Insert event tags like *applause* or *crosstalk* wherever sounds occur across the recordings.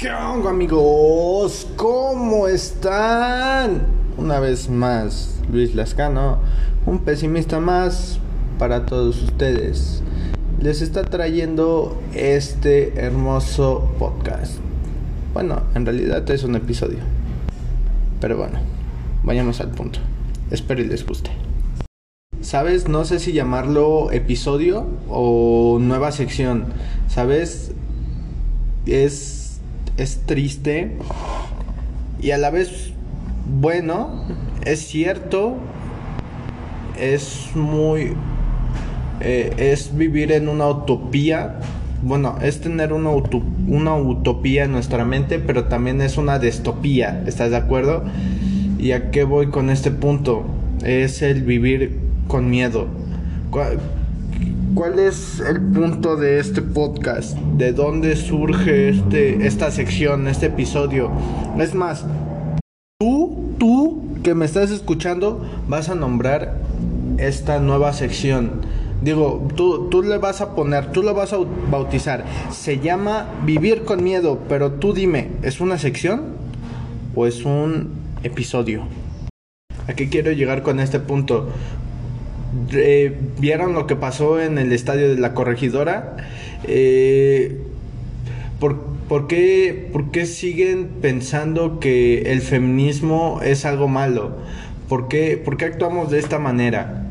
¿Qué onda amigos? ¿Cómo están? Una vez más, Luis Lascano, un pesimista más para todos ustedes. Les está trayendo este hermoso podcast. Bueno, en realidad es un episodio. Pero bueno, vayamos al punto. Espero y les guste. ¿Sabes? No sé si llamarlo episodio o nueva sección. ¿Sabes? Es, es triste y a la vez bueno. Es cierto. Es muy... eh, es vivir en una utopía. Bueno, es tener una, utu- una utopía en nuestra mente, pero también es una distopía. ¿Estás de acuerdo? ¿Y a qué voy con este punto? Es el vivir con miedo. ¿Cuál, es el punto de este podcast? ¿De dónde surge este, esta sección, este episodio? Es más, tú, tú que me estás escuchando, vas a nombrar esta nueva sección. Digo, tú, tú le vas a poner, tú lo vas a bautizar. Se llama Vivir con Miedo, pero tú dime, ¿es una sección o es un episodio? ¿A qué quiero llegar con este punto? Eh, ¿Vieron lo que pasó en el estadio de la corregidora? Eh, ¿por, por qué, por qué siguen pensando que el feminismo es algo malo? ¿Por qué, por qué actuamos de esta manera?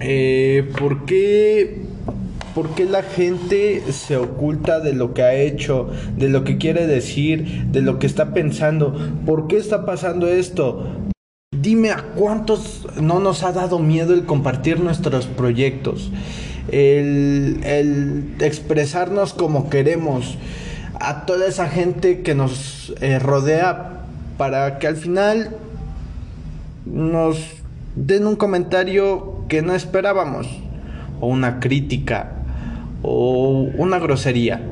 Eh, ¿por, qué, ¿Por qué la gente se oculta de lo que ha hecho, de lo que quiere decir, de lo que está pensando? ¿Por qué está pasando esto? Dime a cuántos no nos ha dado miedo el compartir nuestros proyectos, el, expresarnos como queremos, a toda esa gente que nos eh, rodea para que al final nos den un comentario que no esperábamos, o una crítica, o una grosería.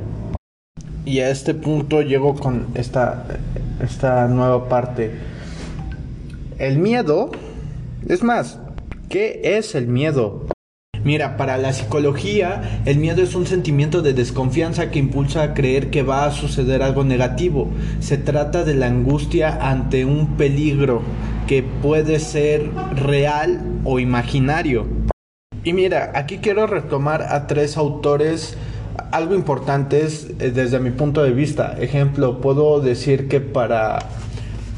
Y a este punto llego con esta, esta nueva parte. El miedo, es más, ¿qué es el miedo? Mira, para la psicología, el miedo es un sentimiento de desconfianza que impulsa a creer que va a suceder algo negativo. Se trata de la angustia ante un peligro que puede ser real o imaginario. Y mira, aquí quiero retomar a tres autores algo importantes eh, desde mi punto de vista. Ejemplo, puedo decir que para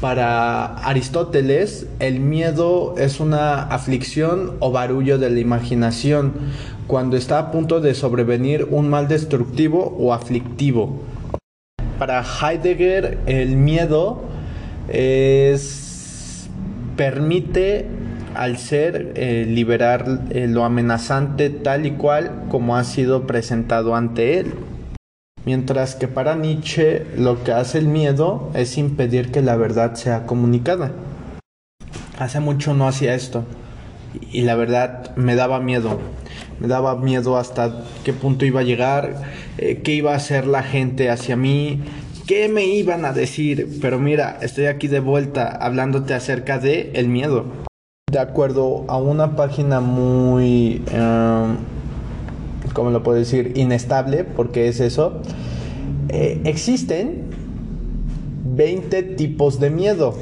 para Aristóteles, el miedo es una aflicción o barullo de la imaginación cuando está a punto de sobrevenir un mal destructivo o aflictivo. Para Heidegger, el miedo es permite al ser eh, liberar eh, lo amenazante tal y cual como ha sido presentado ante él. Mientras que para Nietzsche lo que hace el miedo es impedir que la verdad sea comunicada. Hace mucho no hacía esto y la verdad me daba miedo. Me daba miedo hasta qué punto iba a llegar, eh, qué iba a hacer la gente hacia mí, qué me iban a decir. Pero mira, estoy aquí de vuelta hablándote acerca de el miedo. De acuerdo a una página muy... Um, ¿cómo lo puedo decir? Inestable, porque es eso. Eh, existen 20 tipos de miedo.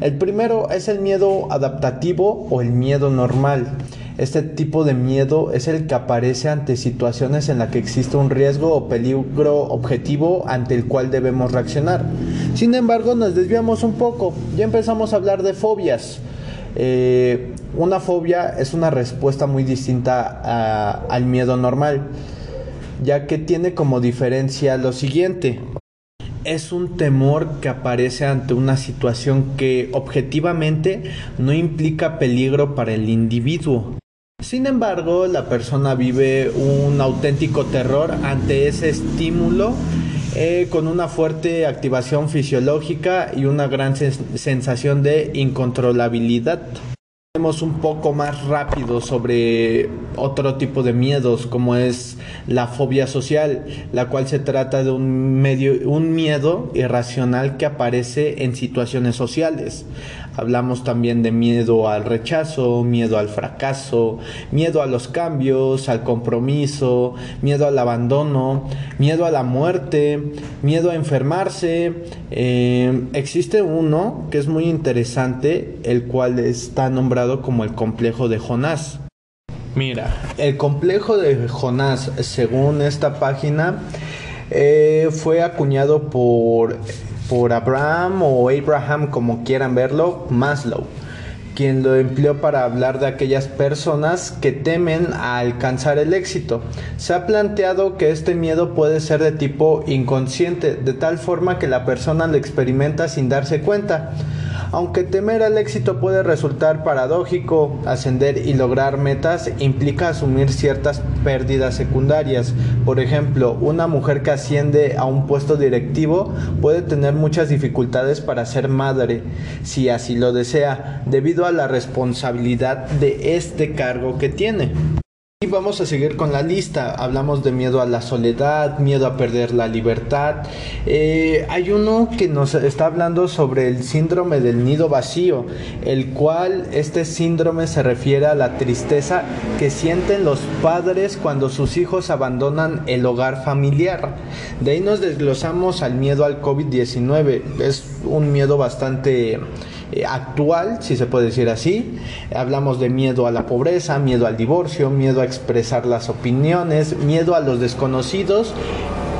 El primero es el miedo adaptativo o el miedo normal. Este tipo de miedo es el que aparece ante situaciones en las que existe un riesgo o peligro objetivo ante el cual debemos reaccionar. Sin embargo, nos desviamos un poco. Ya empezamos a hablar de fobias. Eh, una fobia es una respuesta muy distinta a, al miedo normal, ya que tiene como diferencia lo siguiente. Es un temor que aparece ante una situación que objetivamente no implica peligro para el individuo. Sin embargo, la persona vive un auténtico terror ante ese estímulo eh, con una fuerte activación fisiológica y una gran sens sensación de incontrolabilidad. Un poco más rápido sobre otro tipo de miedos como es la fobia social, la cual se trata de un medio un miedo irracional que aparece en situaciones sociales. Hablamos también de miedo al rechazo, miedo al fracaso, miedo a los cambios, al compromiso, miedo al abandono, miedo a la muerte, miedo a enfermarse. Eh, existe uno que es muy interesante, el cual está nombrado como el complejo de Jonás. Mira, el complejo de Jonás, según esta página, eh, fue acuñado por por Abraham o Abraham, como quieran verlo, Maslow, quien lo empleó para hablar de aquellas personas que temen a alcanzar el éxito. Se ha planteado que este miedo puede ser de tipo inconsciente, de tal forma que la persona lo experimenta sin darse cuenta. Aunque temer al éxito puede resultar paradójico, ascender y lograr metas implica asumir ciertas pérdidas secundarias. Por ejemplo, una mujer que asciende a un puesto directivo puede tener muchas dificultades para ser madre, si así lo desea, debido a la responsabilidad de este cargo que tiene. Y vamos a seguir con la lista. Hablamos de miedo a la soledad, miedo a perder la libertad. Eh, hay uno que nos está hablando sobre el síndrome del nido vacío, el cual este síndrome se refiere a la tristeza que sienten los padres cuando sus hijos abandonan el hogar familiar. De ahí nos desglosamos al miedo al COVID-19. Es un miedo bastante eh, actual, si se puede decir así. Hablamos de miedo a la pobreza, miedo al divorcio, miedo a expresar las opiniones, miedo a los desconocidos,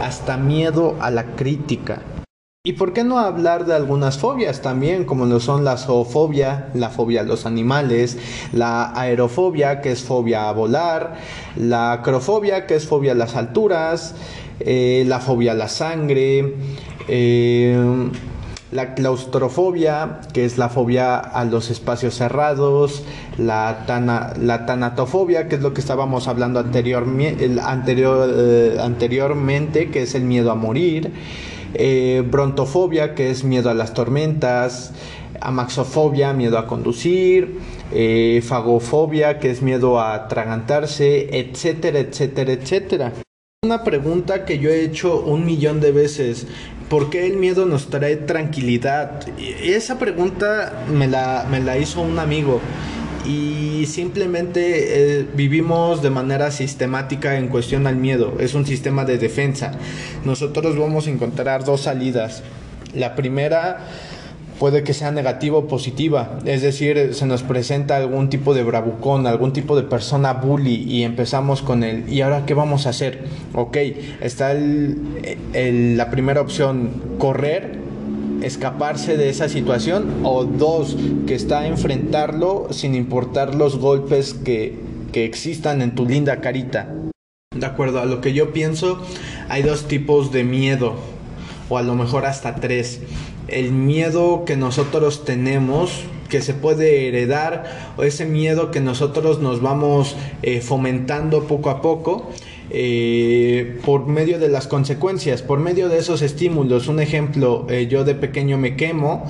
hasta miedo a la crítica. ¿Y por qué no hablar de algunas fobias también, como lo son la zoofobia, la fobia a los animales, la aerofobia, que es fobia a volar, la acrofobia, que es fobia a las alturas, eh, la fobia a la sangre, eh, la claustrofobia, que es la fobia a los espacios cerrados, la, la tanatofobia, que es lo que estábamos hablando anterior, anterior, eh, anteriormente, que es el miedo a morir, eh, brontofobia, que es miedo a las tormentas, amaxofobia, miedo a conducir, eh, fagofobia, que es miedo a atragantarse, etcétera, etcétera, etcétera. Una pregunta que yo he hecho un millón de veces. ¿Por qué el miedo nos trae tranquilidad? Esa pregunta me la, me la hizo un amigo y simplemente eh, vivimos de manera sistemática en cuestión al miedo. Es un sistema de defensa. Nosotros vamos a encontrar dos salidas. La primera puede que sea negativa o positiva, es decir, se nos presenta algún tipo de bravucón, algún tipo de persona bully y empezamos con él, ¿y ahora qué vamos a hacer? Ok, está la primera opción, correr, escaparse de esa situación, o dos, que está enfrentarlo sin importar los golpes que, que existan en tu linda carita. De acuerdo a lo que yo pienso, hay dos tipos de miedo, o a lo mejor hasta tres el miedo que nosotros tenemos que se puede heredar o ese miedo que nosotros nos vamos eh, fomentando poco a poco eh, por medio de las consecuencias, por medio de esos estímulos. Un ejemplo, eh, yo de pequeño me quemo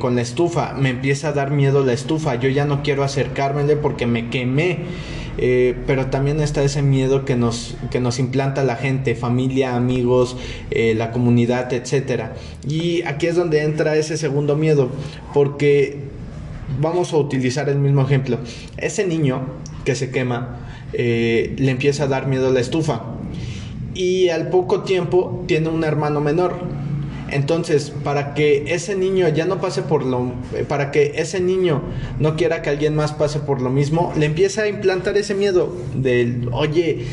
con la estufa, me empieza a dar miedo la estufa, yo ya no quiero acercármele porque me quemé. Eh, pero también está ese miedo que nos, que nos implanta la gente, familia, amigos, eh, la comunidad, etcétera. Y aquí es donde entra ese segundo miedo, porque vamos a utilizar el mismo ejemplo. Ese niño que se quema eh, le empieza a dar miedo a la estufa y al poco tiempo tiene un hermano menor entonces, para que ese niño ya no pase por lo, para que ese niño no quiera que alguien más pase por lo mismo, le empieza a implantar ese miedo del, oye,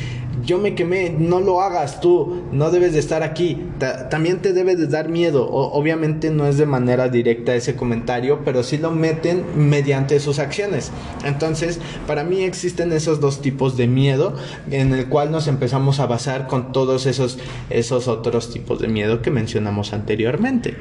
yo me quemé, no lo hagas tú, no debes de estar aquí. también te debe de dar miedo. obviamente no es de manera directa ese comentario, pero sí lo meten mediante sus acciones. Entonces, para mí existen esos dos tipos de miedo en el cual nos empezamos a basar con todos esos, esos otros tipos de miedo que mencionamos anteriormente.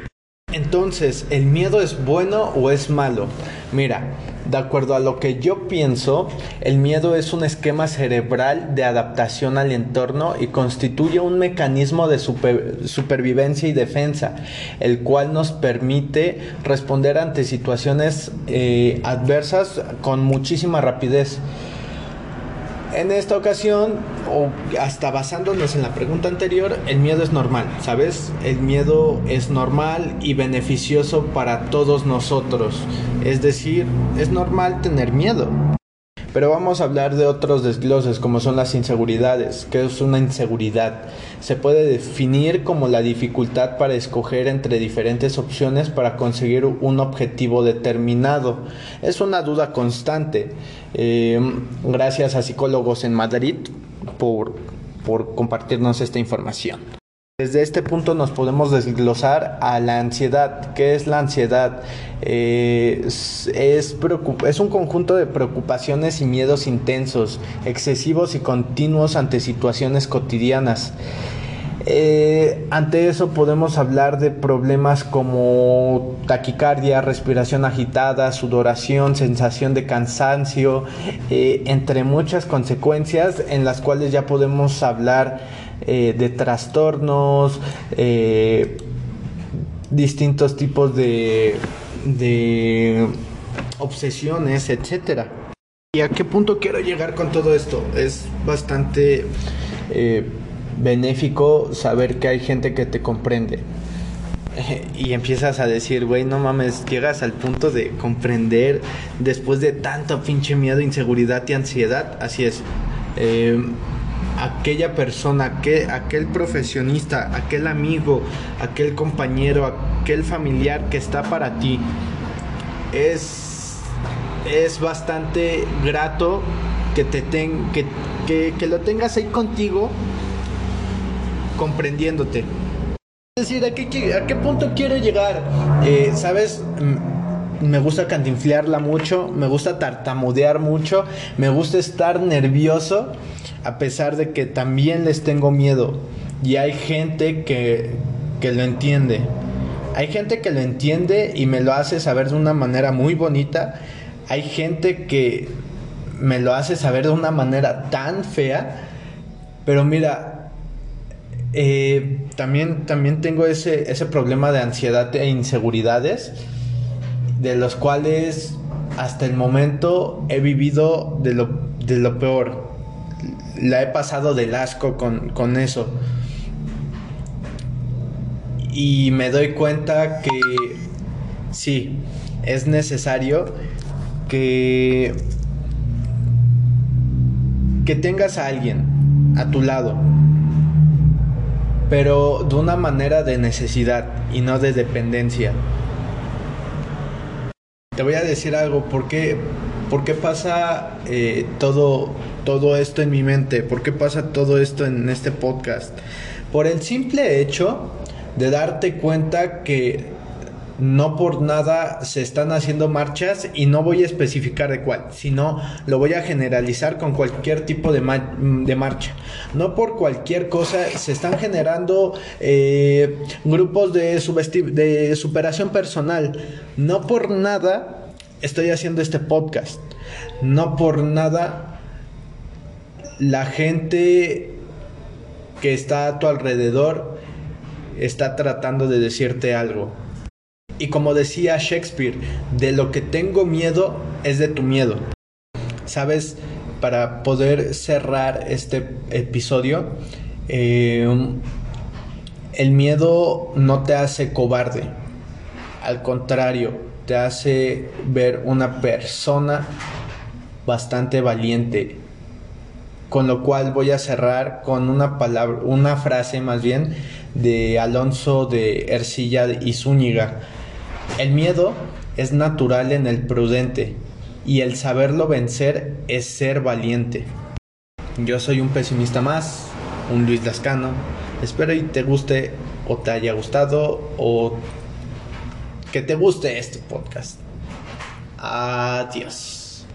Entonces, ¿el miedo es bueno o es malo? Mira, De acuerdo a lo que yo pienso, el miedo es un esquema cerebral de adaptación al entorno y constituye un mecanismo de supervivencia y defensa, el cual nos permite responder ante situaciones eh, adversas con muchísima rapidez. En esta ocasión, o hasta basándonos en la pregunta anterior, el miedo es normal, ¿sabes? El miedo es normal y beneficioso para todos nosotros. Es decir, es normal tener miedo. Pero vamos a hablar de otros desgloses como son las inseguridades. ¿Qué es una inseguridad? Se puede definir como la dificultad para escoger entre diferentes opciones para conseguir un objetivo determinado. Es una duda constante. Eh, gracias a psicólogos en Madrid por compartirnos esta información. Desde este punto nos podemos desglosar a la ansiedad. ¿Qué es la ansiedad? Eh, es, un conjunto de preocupaciones y miedos intensos, excesivos y continuos ante situaciones cotidianas. Eh, ante eso podemos hablar de problemas como taquicardia, respiración agitada, sudoración, sensación de cansancio, eh, entre muchas consecuencias en las cuales ya podemos hablar eh, de trastornos, eh, distintos tipos de, de obsesiones, etcétera. ¿Y a qué punto quiero llegar con todo esto? Es bastante eh, benéfico saber que hay gente que te comprende. *laughs* Y empiezas a decir, güey, no mames, llegas al punto de comprender después de tanto pinche miedo, inseguridad y ansiedad. Así es aquella persona, aquel, profesionista, aquel amigo, aquel compañero, aquel familiar que está para ti. Es, es bastante grato que, te ten, que, que, lo tengas ahí contigo comprendiéndote. Es decir, ¿a qué, a qué punto quiero llegar? Eh, ¿Sabes? Me gusta cantinflearla mucho, me gusta tartamudear mucho, me gusta estar nervioso a pesar de que también les tengo miedo. Y hay gente que, que lo entiende. Hay gente que lo entiende y me lo hace saber de una manera muy bonita. Hay gente que me lo hace saber de una manera tan fea. Pero mira, eh, también, también tengo ese, ese problema de ansiedad e inseguridades, de los cuales hasta el momento he vivido de lo, de lo peor la he pasado del asco con, eso. Y me doy cuenta que sí, es necesario que, que tengas a alguien a tu lado, pero de una manera de necesidad y no de dependencia. Te voy a decir algo, ¿por qué, por qué pasa eh, todo todo esto en mi mente? ¿Por qué pasa todo esto en este podcast? Por el simple hecho de darte cuenta que no por nada se están haciendo marchas y no voy a especificar de cuál, sino lo voy a generalizar con cualquier tipo de, de marcha. No por cualquier cosa se están generando eh, grupos de, de superación personal. No por nada estoy haciendo este podcast. No por nada la gente que está a tu alrededor está tratando de decirte algo. Y como decía Shakespeare, de lo que tengo miedo es de tu miedo. ¿Sabes? Para poder cerrar este episodio, eh, el miedo no te hace cobarde. Al contrario, te hace ver una persona bastante valiente con lo cual voy a cerrar con una palabra, una frase más bien de Alonso de Ercilla y Zúñiga. El miedo es natural en el prudente y el saberlo vencer es ser valiente. Yo soy un pesimista más, un Luis Lascano. Espero y te guste o te haya gustado o que te guste este podcast. Adiós.